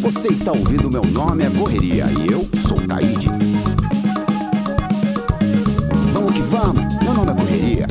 Você está ouvindo Meu Nome é Correria e eu sou Taíde. Vamos que vamos, meu nome é Correria.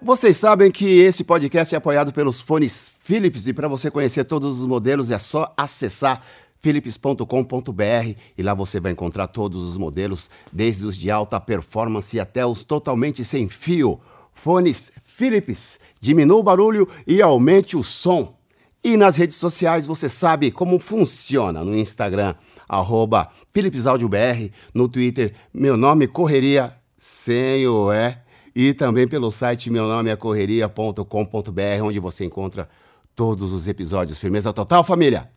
Vocês sabem que esse podcast é apoiado pelos fones Philips e para você conhecer todos os modelos é só acessar philips.com.br e lá você vai encontrar todos os modelos, desde os de alta performance até os totalmente sem fio. Fones Philips, diminua o barulho e aumente o som. E nas redes sociais você sabe como funciona no Instagram, arroba PhilipsAudioBR, no Twitter, meu nome Correria, sem o E, e também pelo site meu nome é correria.com.br, onde você encontra todos os episódios. Firmeza total, família?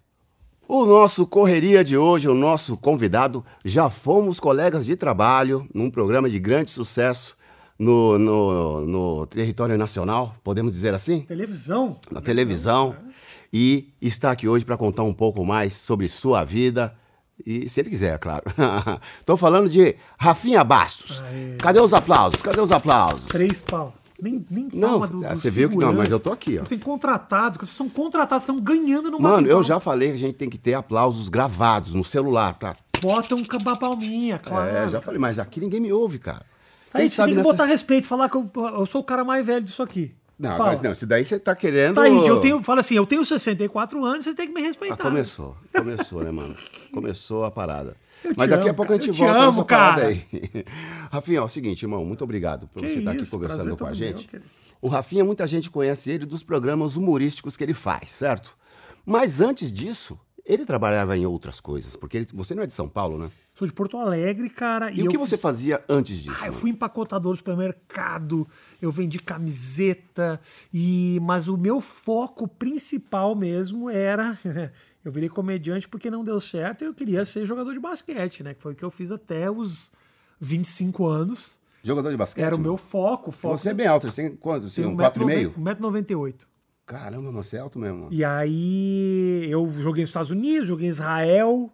O nosso correria de hoje, o nosso convidado, já fomos colegas de trabalho num programa de grande sucesso no, no, no território nacional, podemos dizer assim? Televisão. Na televisão. E está aqui hoje para contar um pouco mais sobre sua vida. E se ele quiser, claro. Estou falando de Rafinha Bastos. Aê. Cadê os aplausos? Cadê os aplausos? Três pau. Nem, nem Não, do, dos você viu que não, mas eu tô aqui, ó. Você tem contratado, vocês são contratados, estão ganhando no Mano, eu já falei que a gente tem que ter aplausos gravados no celular. Pra... Bota um palminha, claro. É, já falei, mas aqui ninguém me ouve, cara. Aí Quem você sabe tem que nessa- botar respeito, falar que eu, eu sou o cara mais velho disso aqui. Não, Fala. mas não, isso daí você tá querendo. Taíde, eu tenho, fala assim, eu tenho 64 anos, você tem que me Ah, respeitar. começou. Começou, né, mano? Começou a parada. Eu te Mas daqui a amo, pouco a cara. gente Eu te volta amo, nessa parada cara. aí. Rafinha, é o seguinte, irmão, muito obrigado por Que você estar aqui isso, conversando prazer com a todo gente. meu, querido. o Rafinha, muita gente conhece ele dos programas humorísticos que ele faz, certo? Mas antes disso, ele trabalhava em outras coisas, porque ele- você não é de São Paulo, né? Sou de Porto Alegre, cara. E, o eu que você fiz- fazia antes disso? Ah, eu fui empacotador do supermercado, eu vendi camiseta, e mas o meu foco principal mesmo era. eu virei comediante porque não deu certo e eu queria ser jogador de basquete, né? Que foi o que eu fiz até os 25 anos. Jogador de basquete? Era o meu foco. foco Você é bem alto, você tem quanto? Um 4,5? 1,98m. Caramba, mano, você é alto mesmo. mano. E aí eu joguei nos Estados Unidos, joguei em Israel,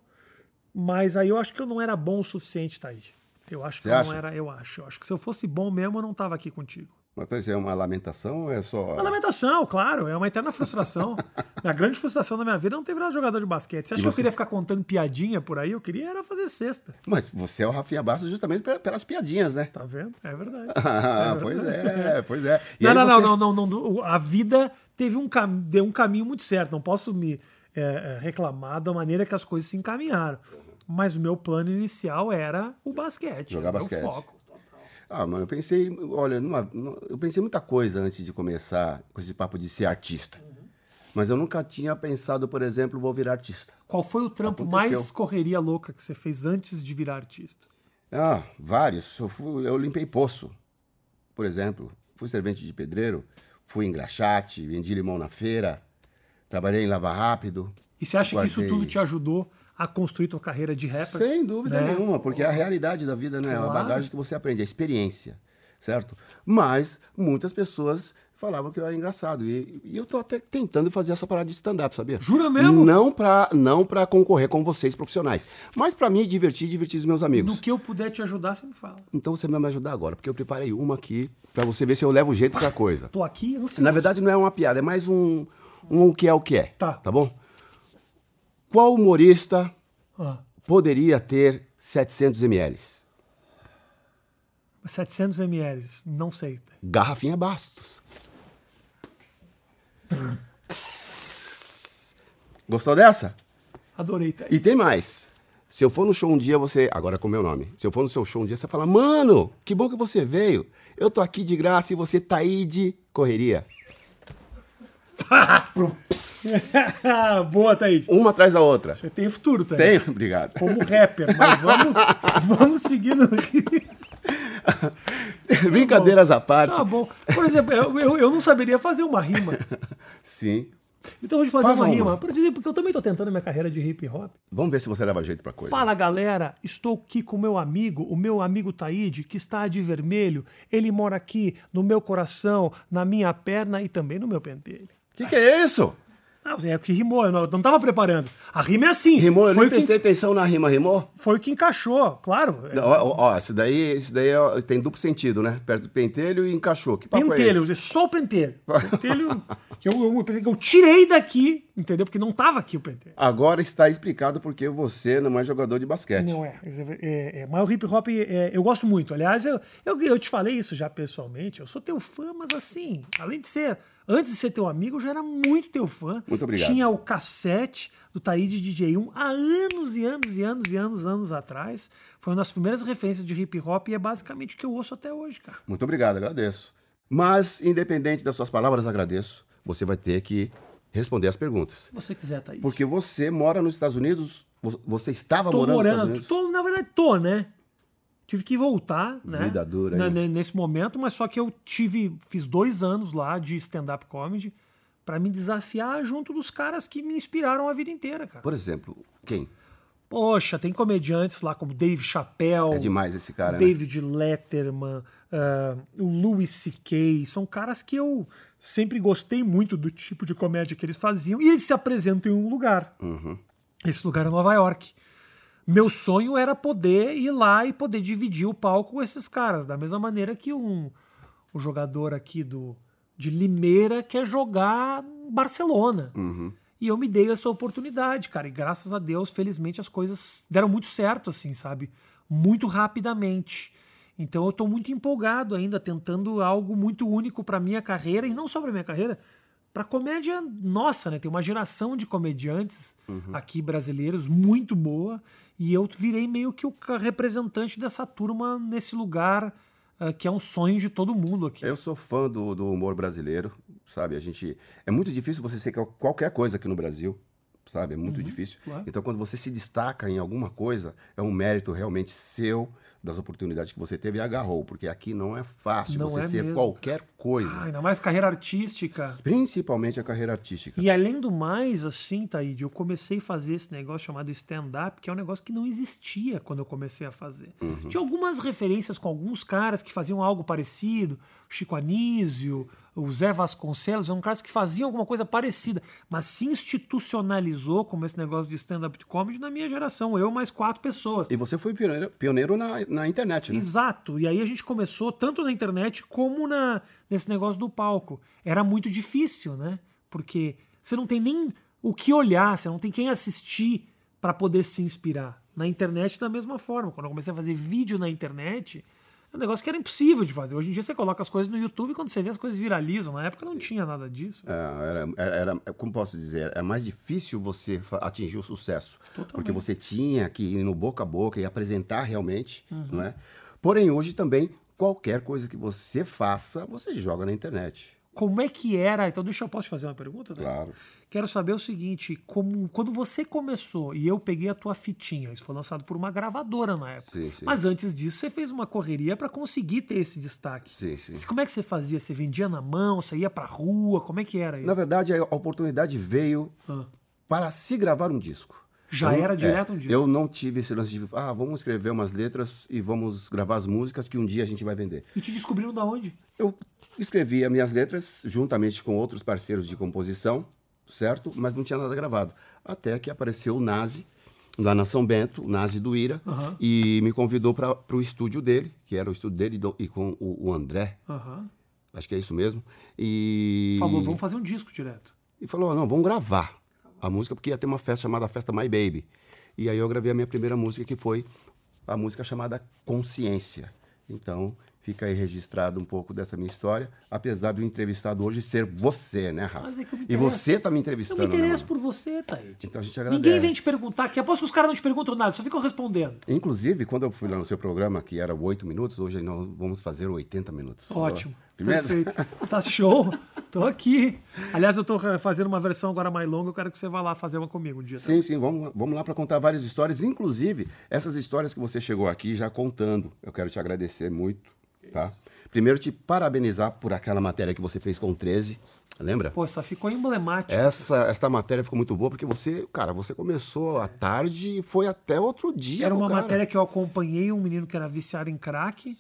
mas aí eu acho que eu não era bom o suficiente, Thaís. Eu acho que Você eu acha? não era, eu acho. Eu acho que se eu fosse bom mesmo, eu não tava aqui contigo. Mas pois é uma lamentação ou é só. Uma lamentação, claro, é uma eterna frustração. a grande frustração da minha vida é não ter virado jogador de basquete. Você acha E que eu você? queria ficar contando piadinha por aí? Eu queria era fazer cesta. Mas você é o Rafinha Bastos justamente pe- pelas piadinhas, né? Tá vendo? É verdade. Ah, pois é, pois é. E não, não, você- não, não, não, não. A vida teve um, cam... deu um caminho muito certo. Não posso me é, é, reclamar da maneira que as coisas se encaminharam. Mas o meu plano inicial era o basquete. Jogar basquete. Foco. Ah, mano, eu pensei, olha, numa- eu pensei muita coisa antes de começar com esse papo de ser artista. Mas eu nunca tinha pensado, por exemplo, vou virar artista. Qual foi o trampo Aconteceu. mais correria louca que você fez antes de virar artista? Ah, vários. Eu, fui- eu limpei poço, por exemplo. Fui servente de pedreiro, fui engraxate, vendi limão na feira, trabalhei em Lava Rápido. E você acha que isso Guardei. tudo te ajudou a construir tua carreira de rapper? Sem dúvida né? nenhuma, porque é a realidade da vida, né? É a Claro. bagagem que você aprende, a experiência, certo? Mas muitas pessoas falavam que eu era engraçado. E, e eu tô até tentando fazer essa parada de stand-up, sabia? Jura mesmo? Não pra, não pra concorrer com vocês profissionais, mas pra me divertir e divertir os meus amigos. No que eu puder te ajudar, você me fala. Então você vai me ajudar agora, porque eu preparei uma aqui pra você ver se eu levo jeito pra coisa. Tô aqui ansioso. Na verdade, não é uma piada, é mais um, um o que é o que é. Tá. Tá bom? Qual humorista Ah, poderia ter 700 ml? 700 ml, não sei. Garrafinha Bastos. Gostou dessa? Adorei. Tá? E tem mais. Se eu for no show um dia, você. Agora com o meu nome. Se eu for no seu show um dia, você fala: Mano, que bom que você veio. Eu tô aqui de graça e você tá aí de correria. Boa, Thaís. Uma atrás da outra. Você tem futuro, Thaís. Tem? Obrigado. Como rapper, mas vamos, vamos seguindo aqui. Brincadeiras à parte. Tá bom. Por exemplo, eu, eu, eu não saberia fazer uma rima. Sim. Então eu vou fazer Faz uma uma. rima. Por exemplo, porque eu também tô tentando minha carreira de hip hop. Vamos ver se você leva jeito pra coisa. Fala galera, estou aqui com o meu amigo, o meu amigo Taíde, que está de vermelho. Ele mora aqui no meu coração, na minha perna e também no meu pentelho. O que, que é isso? Ah, é o que rimou, eu não, eu não tava preparando. A rima é assim. Rimou, eu foi nem o que, prestei atenção na rima, rimou? Foi o que encaixou, claro. Não, Ó, ó, isso daí, isso daí ó, tem duplo sentido, né? Perto do pentelho e encaixou. Que papo pentelho, é esse? só o pentelho. Pentelho que eu, eu, eu tirei daqui, entendeu? Porque não tava aqui o pentelho. Agora está explicado porque você não é jogador de basquete. Não é. é, é mas o hip hop é, eu gosto muito. Aliás, eu, eu, eu te falei isso já pessoalmente. Eu sou teu fã, mas assim, além de ser. Antes de ser teu amigo, eu já era muito teu fã. Muito obrigado. Tinha o cassete do Taíde DJ1 há anos e anos e anos e anos, anos atrás. Foi uma das primeiras referências de hip hop e é basicamente o que eu ouço até hoje, cara. Muito obrigado, agradeço. Mas, independente das suas palavras, agradeço. Você vai ter que responder as perguntas. Se você quiser, Taíde. Porque você mora nos Estados Unidos. vo- Você estava Tô morando nos Estados morando. Unidos? Tô, na verdade, tô, né? Tive que voltar, né? Vida dura, na- Nesse momento, mas só que eu tive, fiz dois anos lá de stand-up comedy pra me desafiar junto dos caras que me inspiraram a vida inteira, cara. Por exemplo, quem? Poxa, tem comediantes lá como Dave Chappelle, É demais esse cara, né? David Letterman, ah, o Louis C.K. São caras que eu sempre gostei muito do tipo de comédia que eles faziam. E eles se apresentam em um lugar. Uhum. Esse lugar é Nova York. Meu sonho era poder ir lá e poder dividir o palco com esses caras. Da mesma maneira que um, um jogador aqui do, de Limeira quer jogar Barcelona. Uhum. E eu me dei essa oportunidade, cara. E graças a Deus, felizmente, as coisas deram muito certo, assim, sabe? Muito rapidamente. Então eu tô muito empolgado ainda, tentando algo muito único pra minha carreira, e não só pra minha carreira, pra comédia nossa, né? Tem uma geração de comediantes aqui brasileiros muito boa, e eu virei meio que o representante dessa turma nesse lugar ah, que é um sonho de todo mundo aqui. Eu sou fã do, do humor brasileiro, sabe? A gente é muito difícil você ser qual- qualquer coisa aqui no Brasil, sabe? É muito difícil. Uhum, claro. Então, quando você se destaca em alguma coisa, é um mérito realmente seu das oportunidades que você teve e agarrou, porque aqui não é fácil Não você é ser mesmo, qualquer coisa, Ah, ainda mais carreira artística. principalmente a carreira artística. E além do mais, assim, Taíde, eu comecei a fazer esse negócio chamado stand-up, que é um negócio que não existia quando eu comecei a fazer. Tinha algumas referências com alguns caras que faziam algo parecido, Chico Anísio, o Zé Vasconcelos, eram caras que faziam alguma coisa parecida, mas se institucionalizou como esse negócio de stand-up comedy na minha geração, eu mais quatro pessoas. E você foi pioneiro, pioneiro na, na internet, né? Exato. E aí a gente começou tanto na internet como na, nesse negócio do palco. Era muito difícil, né? Porque você não tem nem o que olhar, você não tem quem assistir para poder se inspirar. Na internet, da mesma forma. Quando eu comecei a fazer vídeo na internet, é um negócio que era impossível de fazer. Hoje em dia você coloca as coisas no YouTube e quando você vê as coisas viralizam. Na época não tinha nada disso. É, era, era, como posso dizer, é mais difícil você atingir o sucesso. Porque você tinha que ir no boca a boca e apresentar realmente, Uhum. não é? Porém, hoje também, qualquer coisa que você faça, você joga na internet. Como é que era? Então, deixa eu posso te fazer uma pergunta? Dani? Claro. Quero saber o seguinte: como, quando você começou e eu peguei a tua fitinha, isso foi lançado por uma gravadora na época. Sim, sim. Mas antes disso, você fez uma correria para conseguir ter esse destaque. Sim, sim. Como é que você fazia? Você vendia na mão? Você ia pra rua? Como é que era isso? Na verdade, a oportunidade veio Ah. para se gravar um disco. Já Eu- era é, direto um disco. Eu não tive esse lance de, ah, vamos escrever umas letras e vamos gravar as músicas que um dia a gente vai vender. E te descobriram da onde? Eu escrevi as minhas letras juntamente com outros parceiros de composição, certo? Mas não tinha nada gravado. Até que apareceu o Nazi, lá na São Bento, o Nazi do Ira, e me convidou para o estúdio dele, que era o estúdio dele e do- e com o, o André, acho que é isso mesmo. E Falou, vamos fazer um disco direto. e falou: não, vamos gravar a música, porque ia ter uma festa chamada Festa My Baby. E aí eu gravei a minha primeira música, que foi a música chamada Consciência. Então, fica aí registrado um pouco dessa minha história, apesar do entrevistado hoje ser você, né, Rafa? É eu e você tá me Eu entrevistando. me né, interesso mano? por você, Thaís. Então a gente agradece. Ninguém vem te perguntar, que aposto que os caras não te perguntam nada, só ficam respondendo. Inclusive, quando eu fui lá no seu programa, que era oito minutos, hoje nós vamos fazer 80 minutos. Ótimo. Primeiro? Perfeito. Tá show. Tô aqui. Aliás, eu tô fazendo uma versão agora mais longa, eu quero que você vá lá fazer uma comigo um dia. tá? Sim, sim, vamos, vamos lá para contar várias histórias, inclusive essas histórias que você chegou aqui já contando. Eu quero te agradecer muito, tá? Primeiro, te parabenizar por aquela matéria que você fez com o 13, lembra? Pô, essa ficou emblemática. Essa, essa matéria ficou muito boa porque você, cara, você começou à tarde e foi até outro dia. Era uma cara. matéria que eu acompanhei um menino que era viciado em crack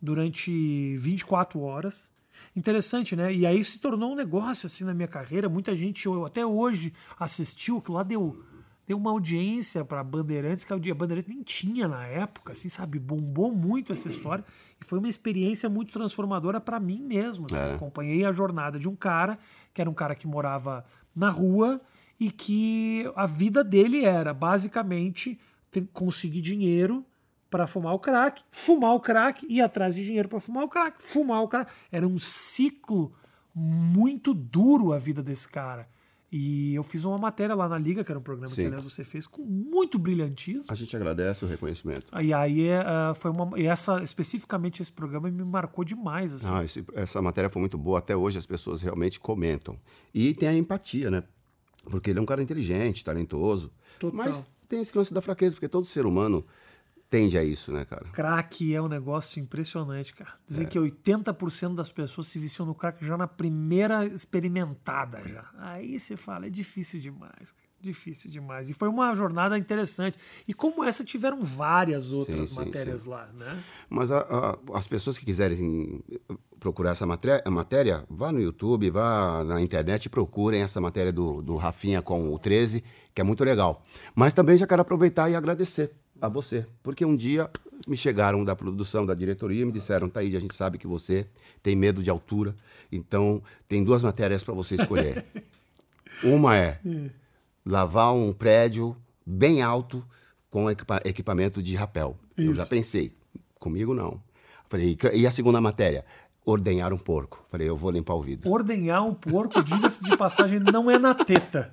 durante 24 horas. Interessante, né? E aí se tornou um negócio assim na minha carreira. Muita gente eu, até hoje assistiu, que lá deu, deu uma audiência para Bandeirantes, que a Bandeirantes nem tinha na época, assim, sabe? Bombou muito essa história. E foi uma experiência muito transformadora para mim mesmo. Assim. É. Acompanhei a jornada de um cara, que era um cara que morava na rua e que a vida dele era basicamente ter, conseguir dinheiro para fumar o crack, fumar o crack, ir atrás de dinheiro para fumar o crack, fumar o crack. Era um ciclo muito duro a vida desse cara. E eu fiz uma matéria lá na Liga, que era um programa Sim. que aliás você fez com muito brilhantismo. A gente agradece o reconhecimento. E aí eh, foi uma. E essa, especificamente esse programa me marcou demais. Assim. Ah, esse- essa matéria foi muito boa. Até hoje as pessoas realmente comentam. E tem a empatia, né? Porque ele é um cara inteligente, talentoso. Total. Mas tem esse lance da fraqueza, porque todo ser humano tende a isso, né, cara? Crack é um negócio impressionante, cara. Dizem É. que 80% das pessoas se viciam no crack já na primeira experimentada já. Aí você fala, é difícil demais, cara. Difícil demais. E foi uma jornada interessante. E como essa tiveram várias outras sim, matérias sim. lá, né? Mas a- a- as pessoas que quiserem procurar essa matéria, a matéria, vá no YouTube, vá na internet e procurem essa matéria do, do Rafinha com o 13, que é muito legal. Mas também já quero aproveitar e agradecer a você, porque um dia me chegaram da produção, da diretoria, e me disseram, Taíde, a gente sabe que você tem medo de altura, então tem duas matérias para você escolher. Uma é lavar um prédio bem alto com equipa- equipamento de rapel. Eu já Isso. pensei, comigo não. Falei, "E ca- e a segunda matéria? Ordenhar um porco. Falei, eu vou limpar o vidro. Ordenhar um porco, diga-se de passagem, não é na teta.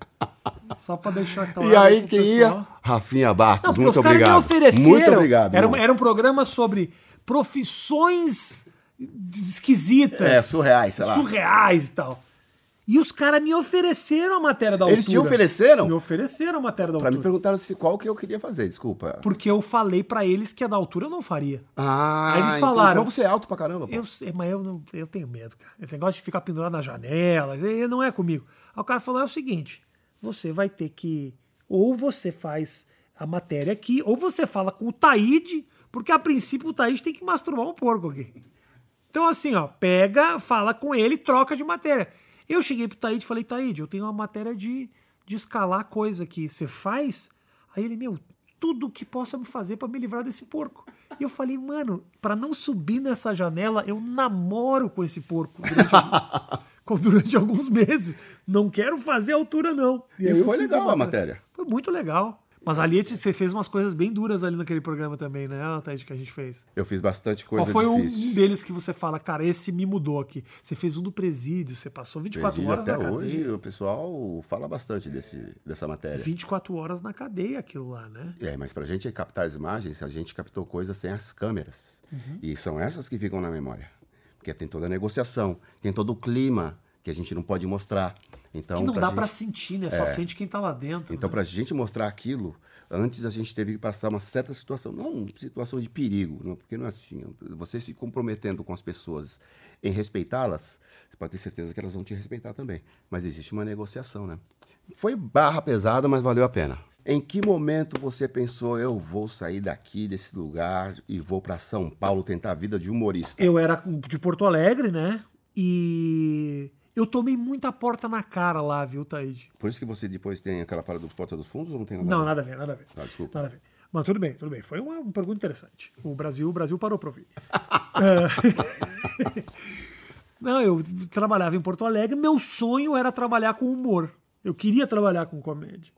Só pra deixar claro. E aí quem pessoal. ia? Rafinha Bastos, Não, muito obrigado. ofereceram. Muito obrigado. Era, era um programa sobre profissões esquisitas. É, surreais, sei lá. Surreais e tal. E os caras me ofereceram a matéria da altura. Eles te ofereceram? Me ofereceram a matéria da Pra me altura. perguntaram se, qual que eu queria fazer, desculpa. Porque eu falei pra eles que a da altura eu não faria. Ah, Aí eles então- falaram- Mas você é alto pra caramba, pô. Eu mas eu, não, eu tenho medo, cara. Esse negócio de ficar pendurado na janela, não é comigo. Aí o cara falou: é o seguinte: você vai ter que. Ou você faz a matéria aqui, ou você fala com o Taíde, porque a princípio o Taíde tem que masturbar um porco aqui. Então, assim, ó, pega, fala com ele, troca de matéria. Eu cheguei pro Taíde e falei, Taíde, eu tenho uma matéria de, de escalar coisa aqui. Você faz? Aí ele, meu, tudo que possa me fazer pra me livrar desse porco. E eu falei, mano, pra não subir nessa janela, eu namoro com esse porco durante, algum- durante alguns meses. Não quero fazer altura, não. E eu foi legal a matéria. Foi muito legal. Mas ali você fez umas coisas bem duras ali naquele programa também, né, Taíde, que a gente fez. Eu fiz bastante coisa Qual foi um difícil. deles que você fala, cara, esse me mudou aqui? Você fez um do presídio, você passou 24 Presídio horas até na cadeia. hoje, o pessoal fala bastante desse, dessa matéria. 24 horas na cadeia aquilo lá, né? É, mas pra gente captar as imagens, a gente captou coisas sem as câmeras. Uhum. E são essas que ficam na memória. Porque tem toda a negociação, tem todo o clima que a gente não pode mostrar. Então, que não dá gente... pra sentir, né? Só sente quem tá lá dentro. Então, né? para a gente mostrar aquilo, antes a gente teve que passar uma certa situação, não uma situação de perigo, não, porque não é assim. Você se comprometendo com as pessoas em respeitá-las, você pode ter certeza que elas vão te respeitar também. Mas existe uma negociação, né? Foi barra pesada, mas valeu a pena. Em que momento você pensou, eu vou sair daqui, desse lugar, e vou para São Paulo tentar a vida de humorista? Eu era de Porto Alegre, né? E eu tomei muita porta na cara lá, viu, Taíde? Por isso que você depois tem aquela parada do Porta dos Fundos ou não tem nada Não, nada a ver, nada a ver. Ah, desculpa. Nada a ver. Mas tudo bem, tudo bem. Foi uma, uma pergunta interessante. O Brasil, o Brasil parou pra ouvir. É. Não, eu trabalhava em Porto Alegre, meu sonho era trabalhar com humor. Eu queria trabalhar com comédia.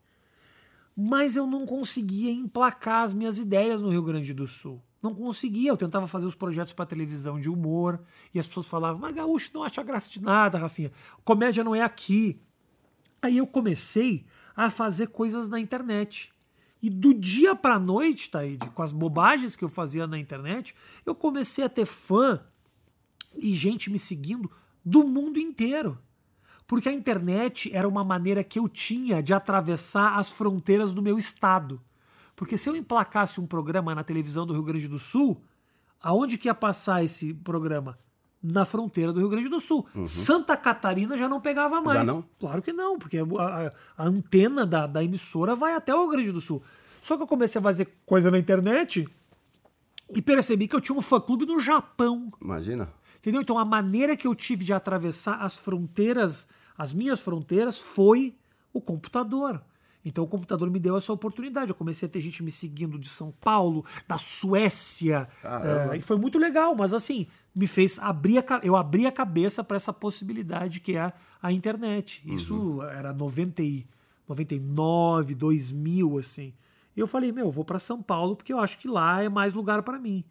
Mas eu não conseguia emplacar as minhas ideias no Rio Grande do Sul. Não conseguia. Eu tentava fazer os projetos para televisão de humor e as pessoas falavam: Mas gaúcho não acha graça de nada, Rafinha. Comédia não é aqui. Aí eu comecei a fazer coisas na internet. E do dia pra noite, Taíde, com as bobagens que eu fazia na internet, eu comecei a ter fã e gente me seguindo do mundo inteiro. Porque a internet era uma maneira que eu tinha de atravessar as fronteiras do meu estado. Porque se eu emplacasse um programa na televisão do Rio Grande do Sul, aonde que ia passar esse programa? Na fronteira do Rio Grande do Sul. Santa Catarina já não pegava mais. não? Claro que não, porque a, a- a antena da, da emissora vai até o Rio Grande do Sul. Só que eu comecei a fazer coisa na internet e percebi que eu tinha um fã-clube no Japão. Imagina. Entendeu? Então a maneira que eu tive de atravessar as fronteiras, as minhas fronteiras, foi o computador. Então o computador me deu essa oportunidade. Eu comecei a ter gente me seguindo de São Paulo, da Suécia. É, e foi muito legal, mas assim, me fez abrir a, eu abri a cabeça para essa possibilidade que é a internet. Isso uhum. era 90 e, 99, 2000, assim. E eu falei, meu, eu vou para São Paulo porque eu acho que lá é mais lugar para mim.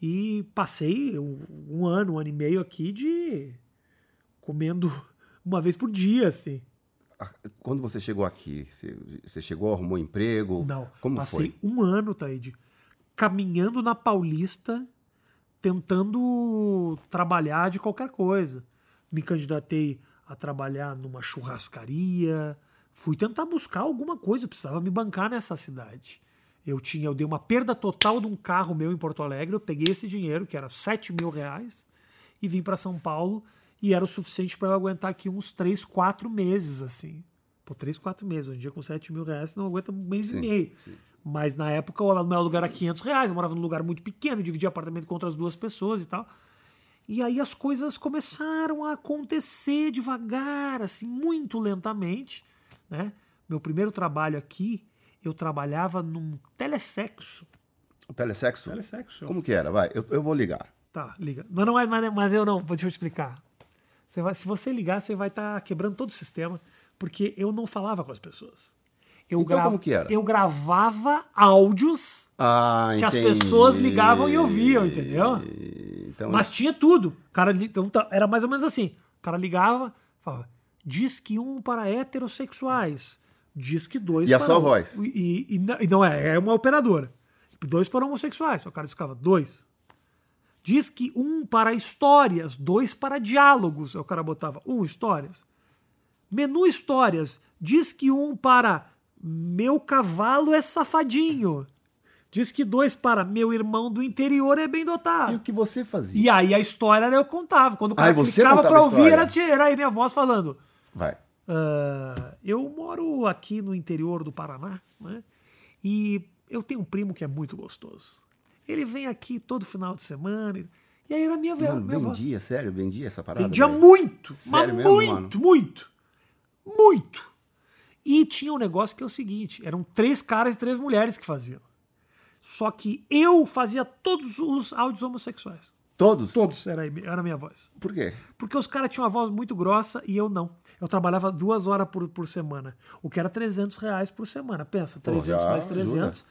E passei um, um ano, um ano e meio aqui de comendo uma vez por dia, assim. Quando você chegou aqui, você chegou, arrumou emprego? Não. Como passei foi? um ano, Taíde, caminhando na Paulista, tentando trabalhar de qualquer coisa. Me candidatei a trabalhar numa churrascaria, fui tentar buscar alguma coisa, precisava me bancar nessa cidade. Eu tinha, eu dei uma perda total de um carro meu em Porto Alegre, eu peguei esse dinheiro, que era 7 mil reais, e vim para São Paulo e era o suficiente para eu aguentar aqui uns 3, 4 meses, assim. Pô, 3, 4 meses. Hoje em dia, com 7 mil reais, não aguenta um mês sim, e meio. Sim. Mas na época, o meu lugar era 500 reais. Eu morava num lugar muito pequeno, dividia apartamento com outras duas pessoas e tal. E aí as coisas começaram a acontecer devagar, assim, muito lentamente. Né? Meu primeiro trabalho aqui, eu trabalhava num telesexo. O telesexo? Telesexo. Como que era? Vai, eu, eu vou ligar. Tá, liga. Mas, não é, mas eu não, deixa eu explicar. Você vai, se você ligar, você vai estar tá quebrando todo o sistema, porque eu não falava com as pessoas. Eu então, gra... como que era? Eu gravava áudios ah, que as pessoas ligavam e ouviam, entendeu? Então... Mas tinha tudo. cara, então, tá, era mais ou menos assim. O cara ligava, falava, diz que um para heterossexuais, diz que dois e para... E a sua voz? E, e, e, não é, é uma operadora. Dois para homossexuais. O cara ficava, dois. Diz que um para histórias, dois para diálogos. O cara botava um histórias. Menu histórias. Diz que um para meu cavalo é safadinho. Diz que dois para meu irmão do interior é bem dotado. E o que você fazia? E aí a história eu contava. Quando o cara ah, clicava para ouvir, era, era aí minha voz falando. Vai. Uh, eu moro aqui no interior do Paraná, né? E eu tenho um primo que é muito gostoso. Ele vem aqui todo final de semana. E aí era minha, mano, minha vendia, voz. sério? Vendia essa parada? Vendia véio? muito. Sério mesmo, muito, mano? muito. Muito. E tinha um negócio que é o seguinte: eram três caras e três mulheres que faziam. Só que eu fazia todos os áudios homossexuais. Todos? Todos, era, era a minha voz. Por quê? Porque os caras tinham uma voz muito grossa e eu não. Eu trabalhava duas horas por, por semana, o que era 300 reais por semana. Pensa, 300 Pô, mais 300.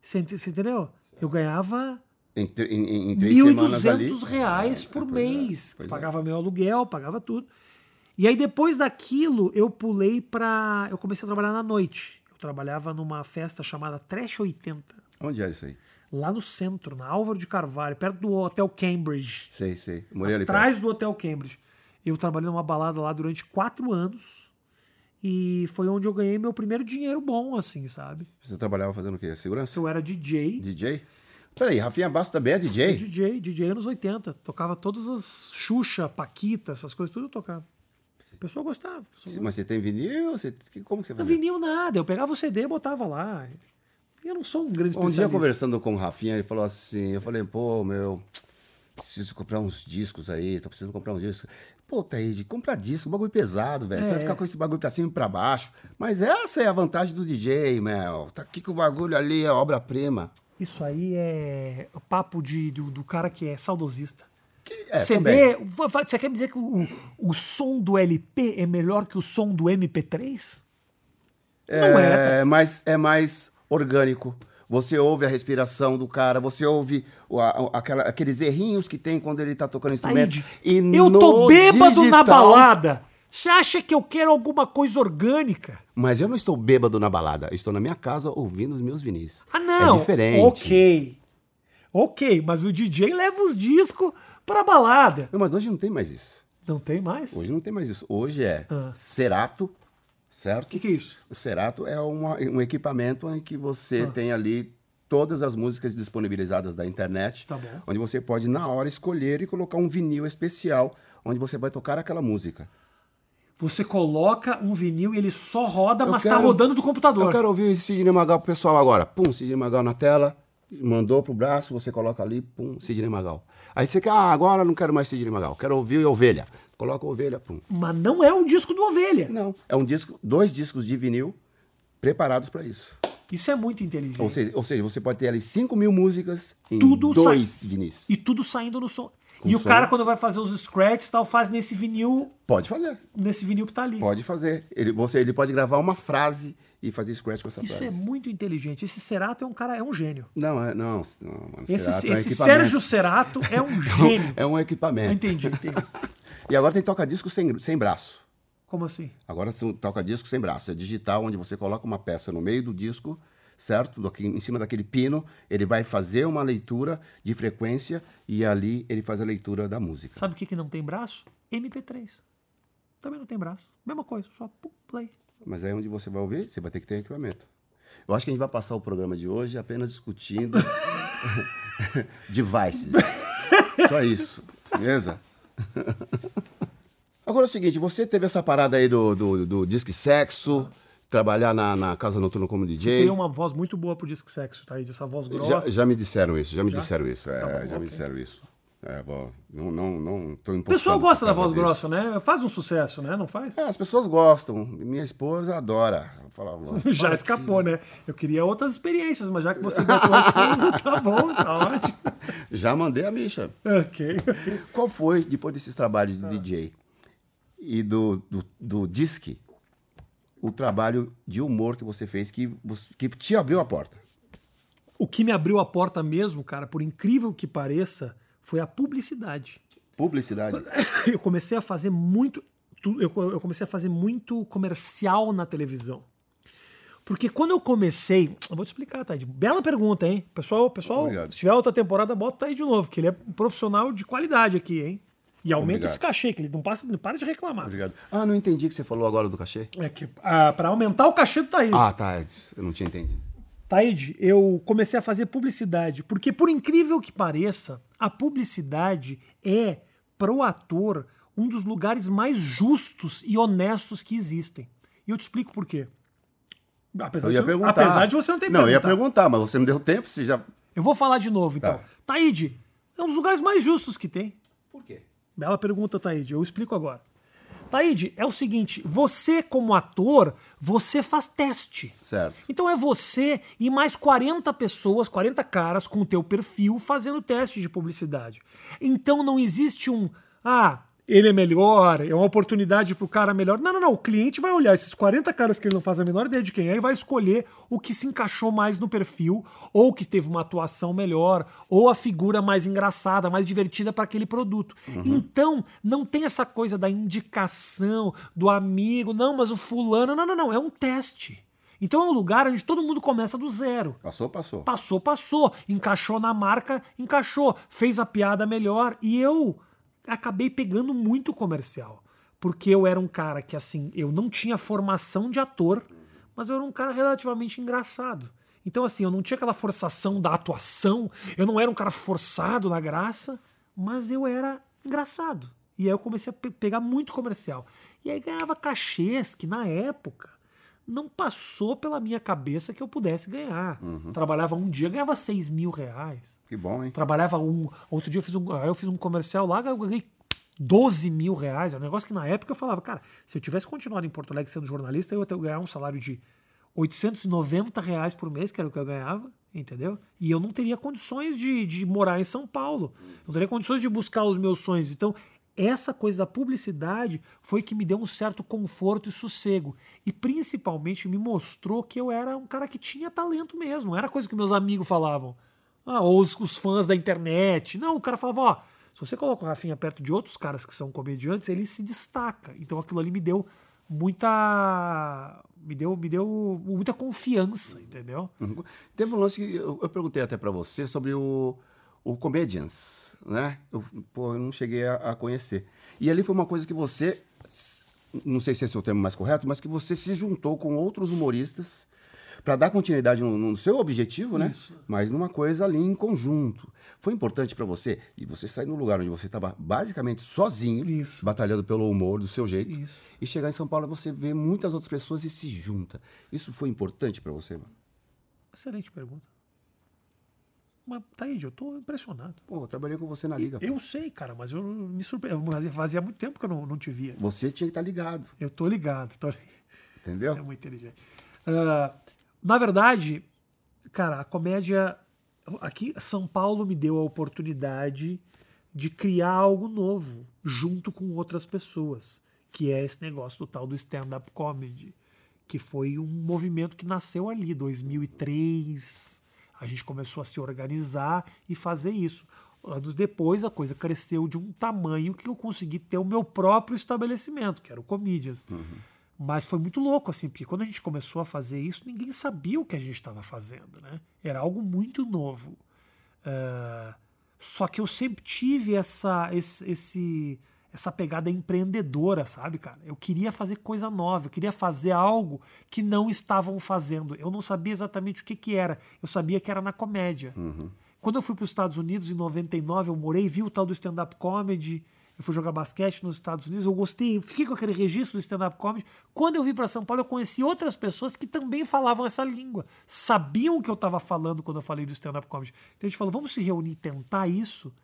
Você, você entendeu? Eu ganhava em, em, em 1.200 reais é, por é, mês. É, pagava é. meu aluguel, pagava tudo. E aí depois daquilo eu pulei para, eu comecei a trabalhar na noite. Eu trabalhava numa festa chamada Trash 80. Onde é isso aí? Lá no centro, na Álvaro de Carvalho, perto do Hotel Cambridge. Sei, sei. Morei ali Atrás perto. do Hotel Cambridge. Eu trabalhei numa balada lá durante quatro anos. E foi onde eu ganhei meu primeiro dinheiro bom, assim, sabe? Você trabalhava fazendo o quê? Segurança? Eu era DJ. DJ? Peraí, Rafinha Bastos também é DJ? DJ, DJ anos 80. Tocava todas as Xuxa, Paquita, essas coisas, tudo eu tocava. A pessoa gostava. Pessoa Mas você tem vinil? Você... Como que você fazia? Não vinil nada. Eu pegava o CD e botava lá. Eu não sou um grande especialista. Um dia conversando com o Rafinha, ele falou assim, eu falei, pô, meu, preciso comprar uns discos aí, tô precisando comprar uns discos. Pô, Taíde, compra disco, bagulho pesado, velho. É. Você vai é. ficar com esse bagulho pra cima e pra baixo. Mas essa é a vantagem do DJ, Mel. Tá aqui com o bagulho ali, é obra-prima. Isso aí é papo de, do, do cara que é saudosista. Que, é, CD, você quer dizer que o, o som do LP é melhor que o som do MP3? É, Não é. Tá? Mas é mais orgânico. Você ouve a respiração do cara, você ouve a, aquela, aqueles errinhos que tem quando ele tá tocando instrumento. e eu tô bêbado digital... na balada. Você acha que eu quero alguma coisa orgânica? Mas eu não estou bêbado na balada. Eu estou na minha casa ouvindo os meus vinis. Ah, não. É diferente. Ok. Ok, mas o DJ leva os discos pra balada. Não, mas hoje não tem mais isso. Não tem mais? Hoje não tem mais isso. Hoje é ah. Cerato, certo? O que, que, é isso? O Cerato é uma, um equipamento em que você ah. tem ali todas as músicas disponibilizadas da internet, tá onde você pode na hora escolher e colocar um vinil especial onde você vai tocar aquela música. Você coloca um vinil e ele só roda, eu mas está rodando do computador. Eu quero ouvir o Sidney Magal pro pessoal agora. Pum, Sidney Magal na tela. mandou pro braço, você coloca ali, pum, Sidney Magal. Aí você quer, ah, agora não quero mais Sidney Magal, quero ouvir Ovelha. Coloca Ovelha, pum. Mas não é o disco do Ovelha. Não, é um disco, dois discos de vinil preparados para isso. Isso é muito inteligente. Ou seja, ou seja, você pode ter ali 5 mil músicas em Tudo dois vinis. E tudo saindo no som. Com e o som. cara, quando vai fazer os scratches e tal, faz nesse vinil, Pode fazer, nesse vinil que tá ali. pode fazer. Ele, você, ele pode gravar uma frase e fazer scratch com essa Isso é frase. muito inteligente. Esse Cerato é um cara, é um gênio. Não, é, não, não mano, Esse, Cerato é um esse. Sérgio Cerato é um gênio. É um equipamento. Entendi, entendi. E agora tem toca-disco sem, sem braço. Como assim? Agora tem um toca-disco sem braço. É digital, onde você coloca uma peça no meio do disco, certo? Do- em cima daquele pino, ele vai fazer uma leitura de frequência e ali ele faz a leitura da música. Sabe o que, que não tem braço? MP3. Também não tem braço. Mesma coisa, só play. Mas aí onde você vai ouvir, você vai ter que ter equipamento. Eu acho que a gente vai passar o programa de hoje apenas discutindo devices. Só isso, beleza? Agora é o seguinte, você teve essa parada aí do, do, do disque sexo, trabalhar na, na casa noturna como DJ. Tem uma voz muito boa pro disco sexo, tá aí, dessa voz grossa. Já, já me disseram isso, já me Já? disseram isso. É, Tá bom, já ok. me disseram isso. É, vó, não, não, não tô O pessoal gosta da voz grossa, né? Faz um sucesso, né? Não faz? É, as pessoas gostam. Minha esposa adora. Eu falava, Já escapou, né? Eu queria outras experiências, mas já que você botou a esposa, tá bom, tá ótimo. já mandei a micha. Ok. Qual foi, depois desses trabalhos de DJ e do, do, do disque, o trabalho de humor que você fez que, que te abriu a porta? O que me abriu a porta mesmo, cara, por incrível que pareça, foi a publicidade. Publicidade. Eu comecei a fazer muito. Eu comecei a fazer muito comercial na televisão. Porque quando eu comecei. Eu vou te explicar, Thaís. Bela pergunta, hein? Pessoal, pessoal Obrigado. se tiver outra temporada, bota aí de novo, que ele é um profissional de qualidade aqui, hein? E aumenta Obrigado. esse cachê, que ele não, passa, não para de reclamar. Obrigado. Ah, não entendi o que você falou agora do cachê. É que ah, para aumentar o cachê do Taíde. Ah, tá. Eu não tinha entendido. Taíde, eu comecei a fazer publicidade, porque por incrível que pareça, a publicidade é, pro ator, um dos lugares mais justos e honestos que existem. E eu te explico por quê. Apesar, Eu ia de, perguntar. apesar de você não ter Não, eu ia perguntar, mas você não deu tempo, você já. Eu vou falar de novo, então. Tá. Taíde, é um dos lugares mais justos que tem. Por quê? Bela pergunta, Taíde. Eu explico agora. Taíde, é o seguinte: você, como ator, você faz teste. Certo. Então é você e mais 40 pessoas, 40 caras com o teu perfil fazendo teste de publicidade. Então não existe um, ah, ele é melhor, é uma oportunidade pro cara melhor. Não, não, não. O cliente vai olhar esses 40 caras que ele não faz a menor ideia de quem é e vai escolher o que se encaixou mais no perfil, ou que teve uma atuação melhor, ou a figura mais engraçada, mais divertida para aquele produto. Então, não tem essa coisa da indicação, do amigo, não, mas o fulano. Não, não, não. É um teste. Então é um lugar onde todo mundo começa do zero. Passou, passou. Passou, passou. Encaixou na marca, encaixou. Fez a piada melhor. E eu acabei pegando muito comercial. Porque eu era um cara que, assim, eu não tinha formação de ator, mas eu era um cara relativamente engraçado. Então, assim, eu não tinha aquela forçação da atuação, eu não era um cara forçado na graça, mas eu era engraçado. E aí eu comecei a pe- pegar muito comercial. E aí ganhava cachês que, na época, não passou pela minha cabeça que eu pudesse ganhar. Trabalhava um dia, ganhava 6 mil reais. Que bom, hein? Trabalhava um. Outro dia eu fiz um, eu fiz um comercial lá, eu ganhei 12 mil reais. É um negócio que na época eu falava, cara, se eu tivesse continuado em Porto Alegre sendo jornalista, eu ia ganhar um salário de 890 reais por mês, que era o que eu ganhava, entendeu? E eu não teria condições de, de morar em São Paulo. Não teria condições de buscar os meus sonhos. Então, essa coisa da publicidade foi que me deu um certo conforto e sossego. E principalmente me mostrou que eu era um cara que tinha talento mesmo. Não era coisa que meus amigos falavam. Ah, ou os, os fãs da internet. Não, o cara falava, ó, se você coloca o Rafinha perto de outros caras que são comediantes, ele se destaca. Então aquilo ali me deu muita. Me deu, me deu muita confiança, entendeu? Teve um lance que eu, eu perguntei até pra você sobre o, o Comedians, né? Eu, pô, eu não cheguei a, a conhecer. E ali foi uma coisa que você, não sei se esse é o termo mais correto, mas que você se juntou com outros humoristas para dar continuidade no, no seu objetivo, né? Mas numa coisa ali em conjunto. Foi importante pra você e você sair no lugar onde você estava basicamente sozinho, Isso. batalhando pelo humor do seu jeito, Isso. e chegar em São Paulo e você vê muitas outras pessoas e se junta. Isso foi importante pra você, mano? Excelente pergunta. mas tá aí, eu tô impressionado. Pô, eu trabalhei com você na liga. Eu sei, cara, mas eu me surpreendo. Fazia, fazia muito tempo que eu não, não te via. Você tinha que estar ligado. Eu tô ligado. Tô... Entendeu? É muito inteligente. Uh, na verdade, cara, a comédia. Aqui, São Paulo me deu a oportunidade de criar algo novo junto com outras pessoas, que é esse negócio do tal do stand-up comedy, que foi um movimento que nasceu ali, 2003. A gente começou a se organizar e fazer isso. Anos depois, a coisa cresceu de um tamanho que eu consegui ter o meu próprio estabelecimento, que era o Comedians. Uhum. Mas foi muito louco, assim, porque quando a gente começou a fazer isso, ninguém sabia o que a gente estava fazendo, né? Era algo muito novo. Uh, só que eu sempre tive essa, esse, esse, essa pegada empreendedora, sabe, cara? Eu queria fazer coisa nova, eu queria fazer algo que não estavam fazendo. Eu não sabia exatamente o que, que era, eu sabia que era na comédia. Uhum. Quando eu fui para os Estados Unidos em 99, eu morei, vi o tal do stand-up comedy eu fui jogar basquete nos Estados Unidos, eu gostei, fiquei com aquele registro do stand-up comedy. Quando eu vim para São Paulo, eu conheci outras pessoas que também falavam essa língua, sabiam o que eu estava falando quando eu falei do stand-up comedy. Então a gente falou, vamos se reunir e tentar isso.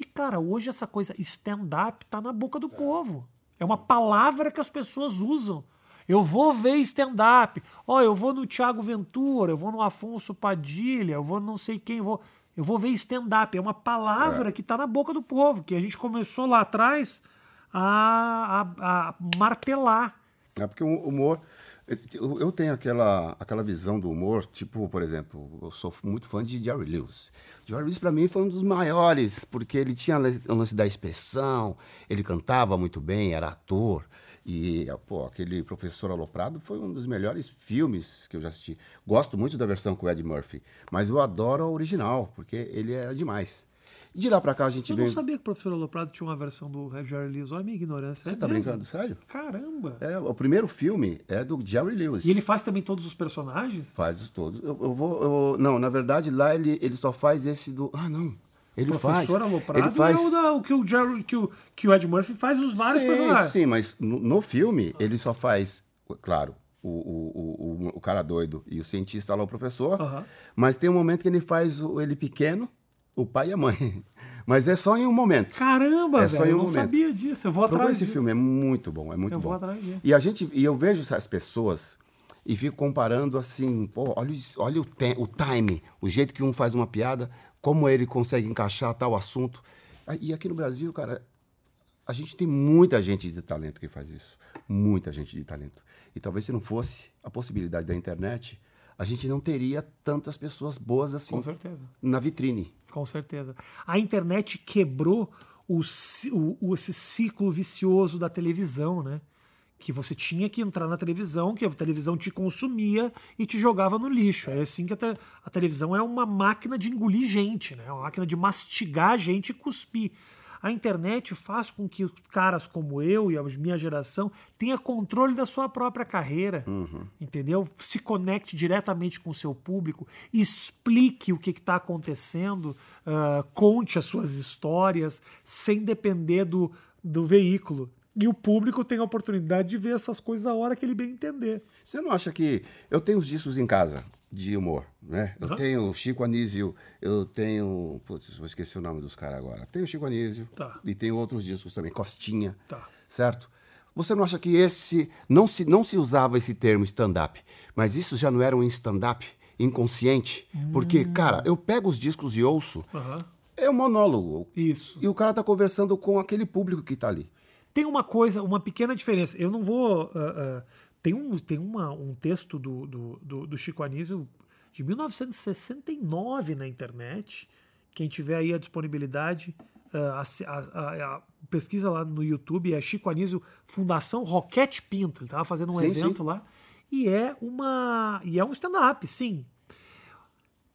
E cara, hoje essa coisa stand-up tá na boca do povo. É uma palavra que as pessoas usam. Eu vou ver stand-up. Ó, oh, eu vou no Tiago Ventura, eu vou no Afonso Padilha, eu vou não sei quem, vou eu vou ver stand-up. É uma palavra é. que está na boca do povo, que a gente começou lá atrás a, a, a martelar. É porque o humor. Eu tenho aquela, aquela visão do humor, tipo, por exemplo, eu sou muito fã de Jerry Lewis. Jerry Lewis, para mim, foi um dos maiores, porque ele tinha o lance da expressão, ele cantava muito bem, era ator. E, pô, aquele Professor Aloprado foi um dos melhores filmes que eu já assisti. Gosto muito da versão com o Ed Murphy, mas eu adoro a original, porque ele é demais. De lá pra cá a gente eu vem... Eu não sabia que o Professor Aloprado tinha uma versão do Jerry Lewis. Olha a minha ignorância. Você é tá mesmo? brincando? Sério? Caramba! É, o primeiro filme é do Jerry Lewis. E ele faz também todos os personagens? Faz todos. Eu, eu vou... Eu, não, na verdade lá ele, ele só faz esse do... Ah, não. Ele faz. Ele faz. É o, da, o, que o, Jerry, que, o, que o Ed Murphy faz os vários sim, personagens. Sim, mas no, no, filme ele só faz, claro, o, o, o, o cara doido e o cientista lá, o professor. Mas tem um momento que ele faz ele pequeno, o pai e a mãe. Mas é só em um momento. Caramba, é velho, só em um eu não momento. sabia disso. Eu vou atrás esse disso. filme, é muito bom, é muito eu bom. Vou atrás disso. E a gente, e eu vejo essas pessoas e fico comparando assim, pô, olha, olha o, o time, o jeito que um faz uma piada, como ele consegue encaixar tal assunto. E aqui no Brasil, cara, a gente tem muita gente de talento que faz isso. Muita gente de talento. E talvez se não fosse a possibilidade da internet, a gente não teria tantas pessoas boas assim Com certeza. na vitrine. Com certeza. A internet quebrou o, o, esse ciclo vicioso da televisão, né? Que você tinha que entrar na televisão, que a televisão te consumia e te jogava no lixo. É assim que a, te a televisão é uma máquina de engolir gente, né? uma máquina de mastigar gente e cuspir. A internet faz com que caras como eu e a minha geração tenha controle da sua própria carreira, uhum. entendeu? Se conecte diretamente com o seu público, explique o que está acontecendo, uh, conte as suas histórias, sem depender do, do veículo. E o público tem a oportunidade de ver essas coisas a hora que ele bem entender. Você não acha que. Eu tenho os discos em casa de humor, né? Eu uhum. tenho Chico Anísio, eu tenho. Putz, vou esquecer o nome dos caras agora. Tenho Chico Anísio tá. e tenho outros discos também, Costinha. Tá. Certo? Você não acha que esse. Não se, não se usava esse termo stand-up, mas isso já não era um stand-up inconsciente? Hum. Porque, cara, eu pego os discos e ouço. Uhum. É um monólogo. Isso. E o cara tá conversando com aquele público que tá ali. Tem uma coisa, uma pequena diferença. Eu não vou. Uh, uh, tem um, tem uma, um texto do, do, do, do Chico Anísio de 1969 na internet. Quem tiver aí a disponibilidade, uh, a, a, a, pesquisa lá no YouTube, é Chico Anísio Fundação Roquete Pinto. Ele estava fazendo um sim, evento sim. lá. E é uma. E é um stand-up, sim.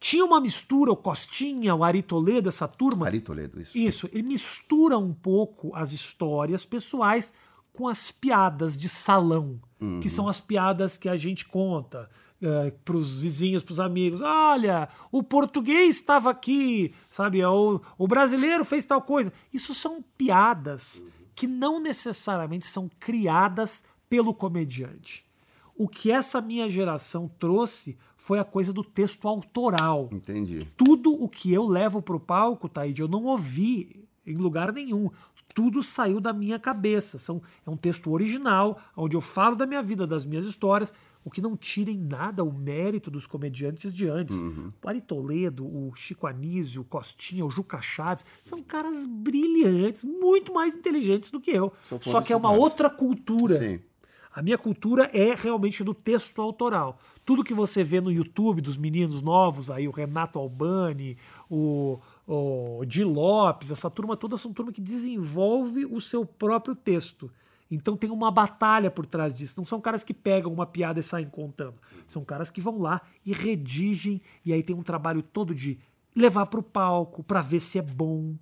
Tinha uma mistura, o Costinha, o Ari Toledo, essa turma. Ari Toledo, isso. Isso, ele mistura um pouco as histórias pessoais com as piadas de salão, uhum. que são as piadas que a gente conta eh, para os vizinhos, para os amigos. Olha, o português estava aqui, sabe? O, o brasileiro fez tal coisa. Isso são piadas que não necessariamente são criadas pelo comediante. O que essa minha geração trouxe foi a coisa do texto autoral. Entendi. Tudo o que eu levo pro palco, Taíde, eu não ouvi em lugar nenhum. Tudo saiu da minha cabeça. São, é um texto original, onde eu falo da minha vida, das minhas histórias, o que não tira em nada o mérito dos comediantes de antes. Uhum. O Ari Toledo, o Chico Anísio, o Costinha, o Juca Chaves, são caras brilhantes, muito mais inteligentes do que eu. Só que é uma outra cultura. Sim. A minha cultura é realmente do texto autoral. Tudo que você vê no YouTube dos meninos novos, aí o Renato Albani, o, o Di Lopes, essa turma toda são turma que desenvolve o seu próprio texto. Então tem uma batalha por trás disso. Não são caras que pegam uma piada e saem contando. São caras que vão lá e redigem, e aí tem um trabalho todo de levar para o palco para ver se é bom,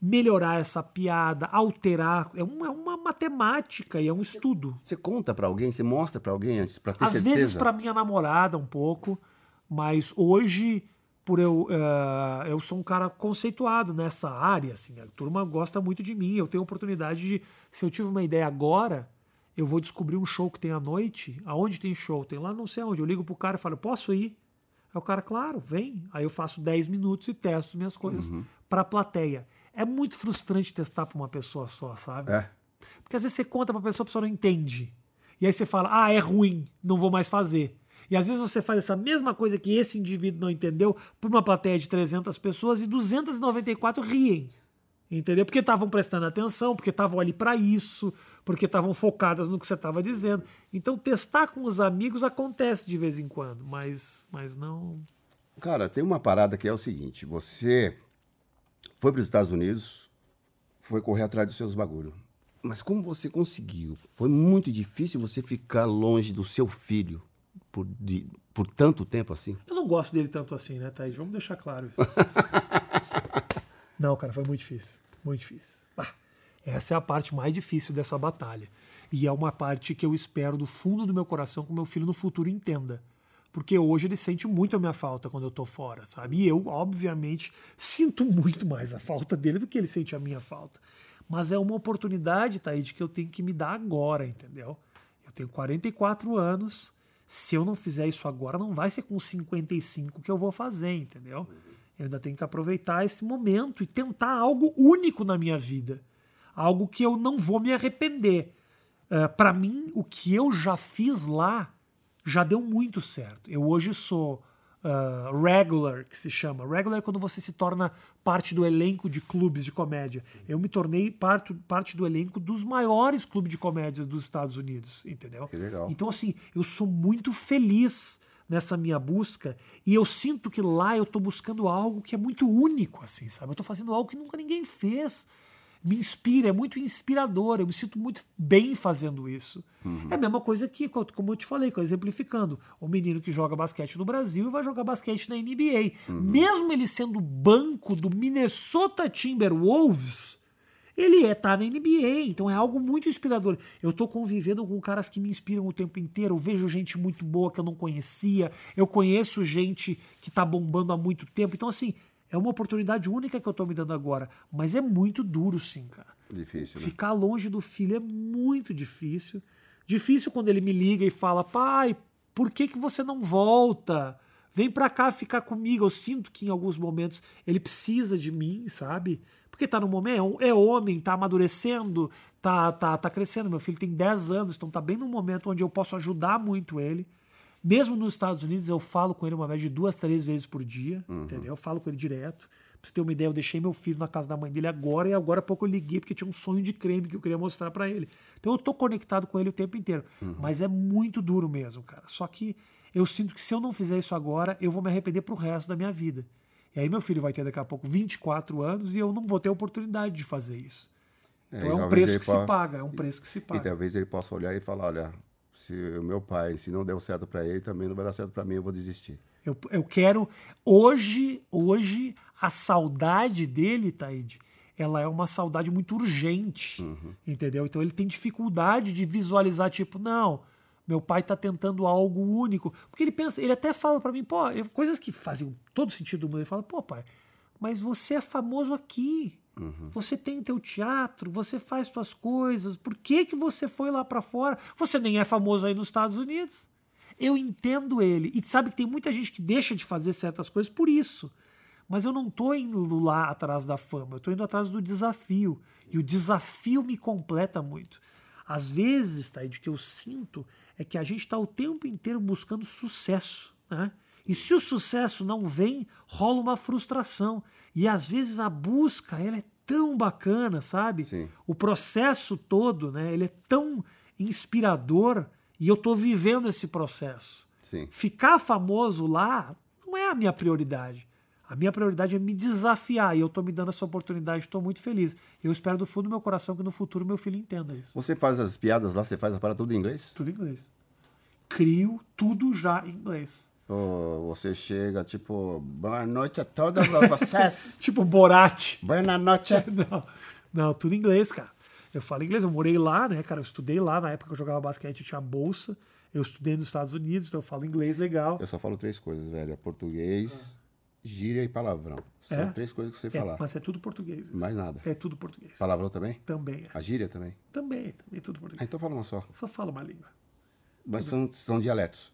melhorar essa piada, alterar. É uma, é uma matemática e é um estudo. Você conta pra alguém, você mostra pra alguém antes, pra ter Às certeza? vezes para minha namorada um pouco, mas hoje por eu eh, eu sou um cara conceituado nessa área, assim, a turma gosta muito de mim, eu tenho oportunidade de se eu tive uma ideia agora, eu vou descobrir um show que tem à noite, aonde tem show, tem lá não sei aonde, eu ligo pro cara e falo, posso ir? Aí o cara, claro, vem. Aí eu faço 10 minutos e testo minhas coisas Uhum. pra plateia. É muito frustrante testar pra uma pessoa só, sabe? É. Porque às vezes você conta pra pessoa, a pessoa não entende. E aí você fala, ah, é ruim, não vou mais fazer. E às vezes você faz essa mesma coisa que esse indivíduo não entendeu pra uma plateia de 300 pessoas e 294 riem. Entendeu? Porque estavam prestando atenção, porque estavam ali pra isso, porque estavam focadas no que você estava dizendo. Então testar com os amigos acontece de vez em quando, mas, mas não. Cara, tem uma parada que é o seguinte: você foi para os Estados Unidos, foi correr atrás dos seus bagulho. Mas como você conseguiu? Foi muito difícil você ficar longe do seu filho por, de- por tanto tempo assim? Eu não gosto dele tanto assim, né, Thaís? Vamos deixar claro isso. não, cara, foi muito difícil. Muito difícil. Ah, essa é a parte mais difícil dessa batalha. E é uma parte que eu espero do fundo do meu coração que o meu filho no futuro entenda. Porque hoje ele sente muito a minha falta quando eu tô fora, sabe? E eu, obviamente, sinto muito mais a falta dele do que ele sente a minha falta. Mas é uma oportunidade, Thaís, que eu tenho que me dar agora, entendeu? Eu tenho 44 anos. Se eu não fizer isso agora, não vai ser com 55 que eu vou fazer, entendeu? Eu ainda tenho que aproveitar esse momento e tentar algo único na minha vida. Algo que eu não vou me arrepender. para mim, o que eu já fiz lá já deu muito certo. Eu hoje sou ah, regular, que se chama. Regular é quando você se torna parte do elenco de clubes de comédia. Eu me tornei parte, parte do elenco dos maiores clubes de comédia dos Estados Unidos, entendeu? Que legal. Então, assim, eu sou muito feliz nessa minha busca e eu sinto que lá eu tô buscando algo que é muito único, assim, sabe? Eu tô fazendo algo que nunca ninguém fez. Me inspira, é muito inspirador, eu me sinto muito bem fazendo isso. É a mesma coisa que, co- como eu te falei, exemplificando, o menino que joga basquete no Brasil e vai jogar basquete na NBA. Mesmo ele sendo banco do Minnesota Timberwolves, ele é tá na NBA, então é algo muito inspirador. Eu tô convivendo com caras que me inspiram o tempo inteiro. Eu vejo gente muito boa que eu não conhecia. Eu conheço gente que tá bombando há muito tempo. Então, assim, é uma oportunidade única que eu tô me dando agora. Mas é muito duro, sim, cara. Difícil, né? Ficar longe do filho é muito difícil. Difícil quando ele me liga e fala: pai, por que, que você não volta? Vem pra cá ficar comigo. Eu sinto que em alguns momentos ele precisa de mim, sabe? Porque tá no momento, é homem, tá amadurecendo, tá, tá, tá crescendo. Meu filho tem 10 anos, então tá bem num momento onde eu posso ajudar muito ele. Mesmo nos Estados Unidos, eu falo com ele uma média de duas, três vezes por dia, entendeu? Eu falo com ele direto. Pra você ter uma ideia, eu deixei meu filho na casa da mãe dele agora e agora há pouco eu liguei porque tinha um sonho de creme que eu queria mostrar pra ele. Então eu tô conectado com ele o tempo inteiro. Mas é muito duro mesmo, cara. Só que eu sinto que se eu não fizer isso agora, eu vou me arrepender pro resto da minha vida. E aí meu filho vai ter daqui a pouco 24 anos e eu não vou ter a oportunidade de fazer isso. Então e é, um preço que possa- se paga, é um preço que se E paga. talvez ele possa olhar e falar, olha, se o meu pai, se não deu certo pra ele, também não vai dar certo pra mim, eu vou desistir. Eu, eu quero. Hoje, hoje, a saudade dele, Taíde, ela é uma saudade muito urgente. Entendeu? Então ele tem dificuldade de visualizar, tipo, não, meu pai tá tentando algo único. Porque ele pensa, ele até fala pra mim, pô, eu- coisas que fazem todo sentido do mundo. Ele fala, pô, pai, mas você é famoso aqui. Você tem teu teatro, você faz suas coisas. Por que, que você foi lá pra fora? Você nem é famoso aí nos Estados Unidos. Eu entendo ele. E sabe que tem muita gente que deixa de fazer certas coisas por isso. Mas eu não tô indo lá atrás da fama, eu tô indo atrás do desafio. E o desafio me completa muito. Às vezes, tá, de que eu sinto é que a gente está o tempo inteiro buscando sucesso. Né? E se o sucesso não vem, rola uma frustração. E às vezes a busca ela é tão bacana, sabe? Sim. O processo todo, né? Ele é tão inspirador e eu tô vivendo esse processo. Sim. Ficar famoso lá não é a minha prioridade. A minha prioridade é me desafiar e eu tô me dando essa oportunidade, estou muito feliz. Eu espero do fundo do meu coração que no futuro meu filho entenda isso. Você faz as piadas lá, você faz a parada tudo em inglês? Tudo em inglês. Crio tudo já em inglês. Você chega, tipo, boa noite a todos vocês. Tipo Borat. Boa noite. Não, não, tudo inglês, cara. Eu falo inglês, eu morei lá, né, cara? Eu estudei lá, na época que eu jogava basquete, eu tinha bolsa. Eu estudei nos Estados Unidos, então eu falo inglês legal. Eu só falo três coisas, velho. É português, gíria e palavrão. São É? três coisas que você É, falar. mas é tudo português. isso. Mais nada. É tudo português. Palavrão também? Também. é. A gíria também? Também, também tudo Ah, português. então fala uma só. Só falo uma língua. Mas são, são dialetos.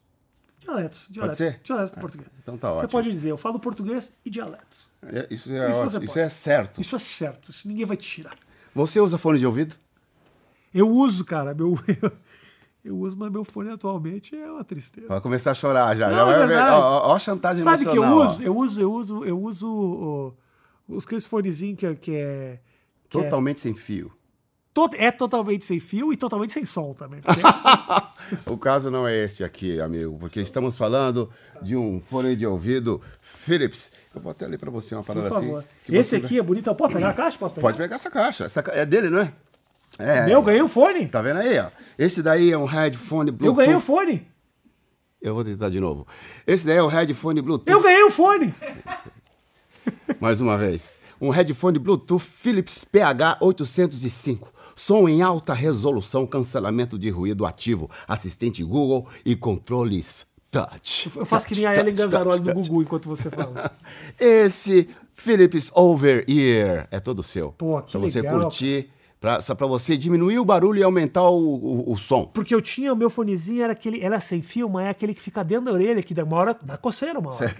Dialetos, dialetos. ser? Dialetos do português. Então tá Você ótimo. pode dizer, eu falo português e dialetos. É, isso é, Isso ótimo. você Isso pode. é certo. Isso é certo, isso ninguém vai te tirar. Você usa fone de ouvido? Eu uso, cara, meu. Eu uso, mas meu fone atualmente é uma tristeza. Vai começar a chorar já. Não, já vai é ver. Ó, ó, ó a chantagem Sabe que eu emocional. ó. uso? Eu uso, eu uso, eu uso o- os aqueles fonezinhos que, é- que é. que é- Totalmente sem fio. É totalmente sem fio e totalmente sem som também. é som. O caso não é este aqui, amigo, porque estamos falando de um fone de ouvido Philips. Eu vou até ler para você uma parada assim. Esse aqui é bonito. Posso pegar a caixa? Pegar? Pode pegar essa caixa. Essa é dele, não é? É. Eu ganhei o fone. Tá vendo aí, ó? Esse daí é um headphone Bluetooth. Eu ganhei o fone. Eu vou tentar de novo. Esse daí é um headphone Bluetooth. Eu ganhei o fone. Mais uma vez. Um headphone Bluetooth Philips PH805. Som em alta resolução, cancelamento de ruído ativo, assistente Google e controles touch. Eu faço que nem a Touch, Ellen touch, Ganzaroli touch, touch. Google enquanto você fala. Esse Philips Over Ear é todo seu. Pô, que pra você legal. curtir, pra, só pra você diminuir o barulho e aumentar o, o, o som. Porque eu tinha, o meu fonezinho era aquele, era sem fio, mas é aquele que fica dentro da orelha, que hora, dá coceira uma hora.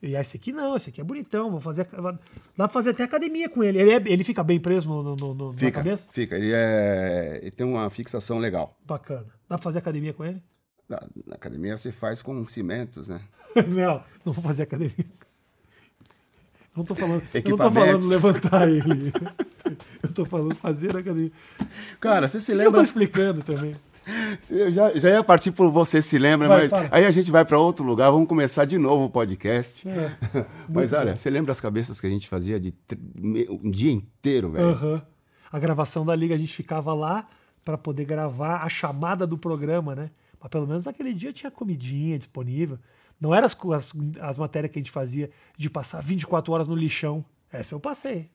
E esse aqui não, esse aqui é bonitão, vou fazer, dá pra fazer até academia com ele. Ele, é- ele fica bem preso no, no- no- na Fica, cabeça? fica. Ele, é, ele tem uma fixação legal. Bacana. Dá pra fazer academia com ele? Na, na academia você faz com cimentos, né? não, não vou fazer academia. Não tô falando, eu não tô falando levantar ele. Eu tô falando fazer academia. Cara, você se Eu tô lembra? explicando também. Eu já, já ia partir por você se lembra, Vai, mas fala. aí a gente vai para outro lugar, vamos começar de novo o podcast. É, mas olha, bom. você lembra as cabeças que a gente fazia de um dia inteiro, velho? Aham. A gravação da liga a gente ficava lá para poder gravar a chamada do programa, né? Mas pelo menos naquele dia tinha comidinha disponível. Não eram as, as, as matérias que a gente fazia de passar 24 horas no lixão. Essa eu passei.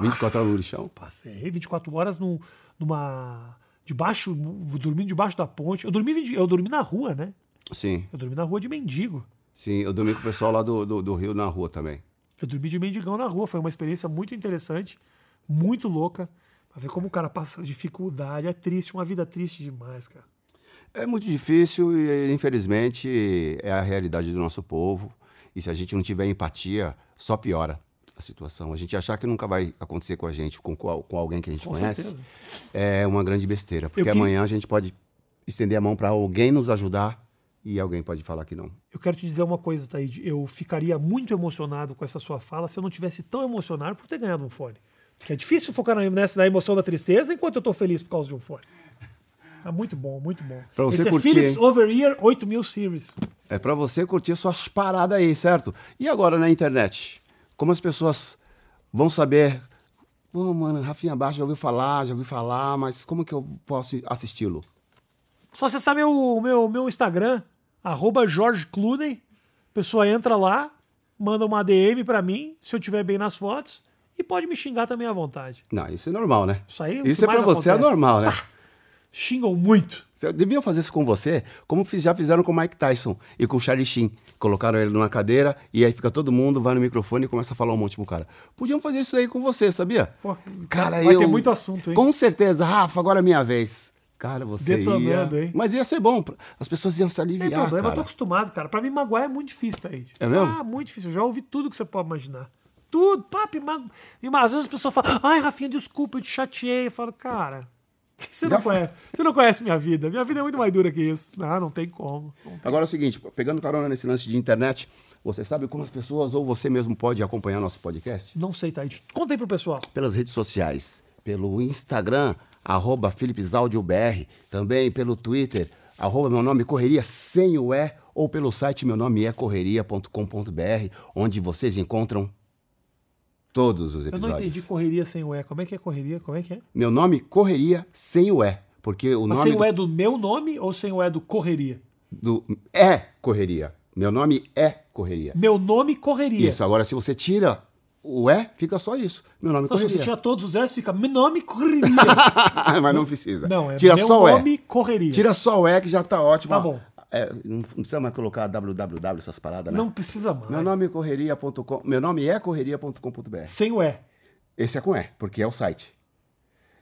24 horas no lixão. Passei 24 horas num- numa. Debaixo. dormindo debaixo da ponte. Eu dormi, eu dormi na rua, né? Sim, Eu dormi na rua de mendigo. sim. Eu dormi com o pessoal lá do, do, do Rio na rua também. Eu dormi de mendigão na rua. Foi uma experiência muito interessante, muito louca. Pra ver como o cara passa dificuldade. É triste, uma vida triste demais, cara. É muito difícil e, infelizmente, é a realidade do nosso povo. E se a gente não tiver empatia, só piora a situação. A gente achar que nunca vai acontecer com a gente, com, com alguém que a gente Com conhece, certeza. é uma grande besteira. Porque que- amanhã a gente pode estender a mão para alguém nos ajudar e alguém pode falar que não. Eu quero te dizer uma coisa, Taíde. Eu ficaria muito emocionado com essa sua fala se eu não tivesse tão emocionado por ter ganhado um fone. Porque é difícil focar na, nessa, na emoção da tristeza enquanto eu tô feliz por causa de um fone. É muito bom, muito bom. Pra você Esse curtir, é Philips hein? Over-Ear 8000 Series. É para você curtir suas paradas aí, certo? E agora na internet? Como as pessoas vão saber? Pô, mano, Rafinha Baixo já ouviu falar, já ouviu falar, mas como que eu posso assisti-lo? Só acessar meu, meu, meu Instagram, arroba Jorge Clooney. A pessoa entra lá, manda uma DM pra mim, se eu tiver bem nas fotos, e pode me xingar também à vontade. Não, isso é normal, né? Isso aí é Isso é pra mais você, é normal, né? Xingam muito. Deviam fazer isso com você, como já fizeram com o Mike Tyson e com o Charlie Sheen. Colocaram ele numa cadeira e aí fica todo mundo, vai no microfone e começa a falar um monte pro cara. Podiam fazer isso aí com você, sabia? Pô, cara, vai eu... ter muito assunto, hein? Com certeza. Rafa, agora é minha vez. Cara, você Detonando, ia... hein? Mas ia ser bom. As pessoas iam se aliviar, tem problema, eu tô cara. acostumado, cara. Pra mim, magoar é muito difícil, Thaís. É mesmo? Ah, muito difícil. Eu já ouvi tudo que você pode imaginar. Tudo, papo, mago. E às vezes as pessoas falam, ai, Rafinha, desculpa, eu te chateei. Eu falo, cara, você Já não, foi. conhece, você não conhece minha vida. Minha vida é muito mais dura que isso. Não, não tem como. Não tem. Agora é o seguinte, pegando carona nesse lance de internet, você sabe como as pessoas ou você mesmo pode acompanhar nosso podcast? Não sei, Thaís. Conta aí pro pessoal. Pelas redes sociais, pelo Instagram, arroba também pelo Twitter, arroba meu nome Correria sem o E, ou pelo site meu nome é correria.com.br, onde vocês encontram todos os Eu episódios. não entendi correria sem o E. Como é que é correria? Como é que é? Meu nome Correria sem o E, porque o Mas nome sem do, o E do meu nome ou sem o E do correria? do- é Correria. Meu nome é Correria. Meu nome correria. Isso, agora se você tira o E, fica só isso. Meu nome Então, se Correria. você tira todos os S, fica meu nome correria. Mas não precisa. Não, é Tira meu só o nome E. correria. Tira só o E que já tá ótimo. Tá bom. É, não precisa mais colocar www essas paradas, né? Não precisa mais. Meu nome é correria.com. Meu nome é correria.com.br. Sem o E. Esse é com E, porque é o site.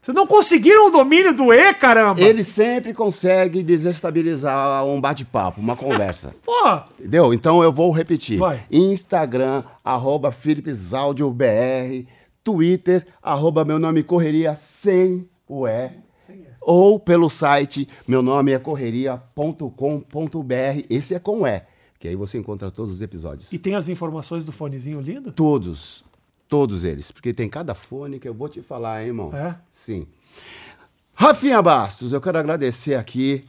Vocês não conseguiram o domínio do E, caramba? Ele sempre consegue desestabilizar um bate-papo, uma conversa. Pô, Entendeu? Então eu vou repetir. Vai. Instagram, arroba Twitter, arroba meu nome Correria sem o E. Ou pelo site meu nome é correria.com.br. Esse é com E, que aí você encontra todos os episódios. e tem as informações do fonezinho lindo? Todos, todos eles, porque tem cada fone que eu vou te falar, hein, irmão? É? Sim. Rafinha Bastos, eu quero agradecer aqui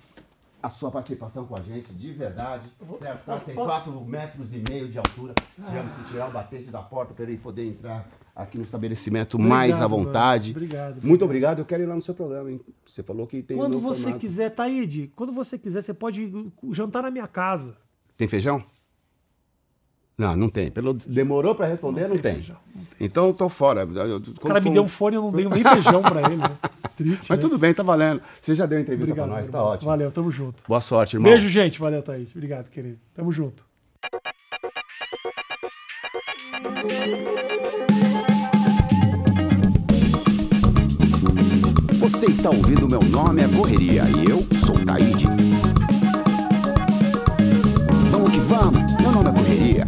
a sua participação com a gente, de verdade. Certo? Tá, tem posso? 4 metros e meio de altura. Tivemos que tirar o batente da porta para ele poder entrar aqui no estabelecimento mais à Obrigado, vontade. mano. Obrigado, Muito obrigado. Eu quero ir lá no seu programa, hein? Você falou que tem Quando você formato. quiser, Taíde, quando você quiser, você pode jantar na minha casa. Tem feijão? Não, não tem. Pelo... Demorou para responder, não, tem. feijão, Então eu tô fora. Eu- O cara me deu um- fone, eu não dei nem feijão pra ele. Né? Triste, Mas né? tudo bem, tá valendo. Você já deu entrevista Obrigado, pra nós, tá irmão. ótimo. Valeu, tamo junto. Boa sorte, irmão. Beijo, gente. Valeu, Thaís. Obrigado, querido. Tamo junto. Você está ouvindo Meu Nome é Correria e eu sou Taíde. Vamos que vamos, meu nome é Correria.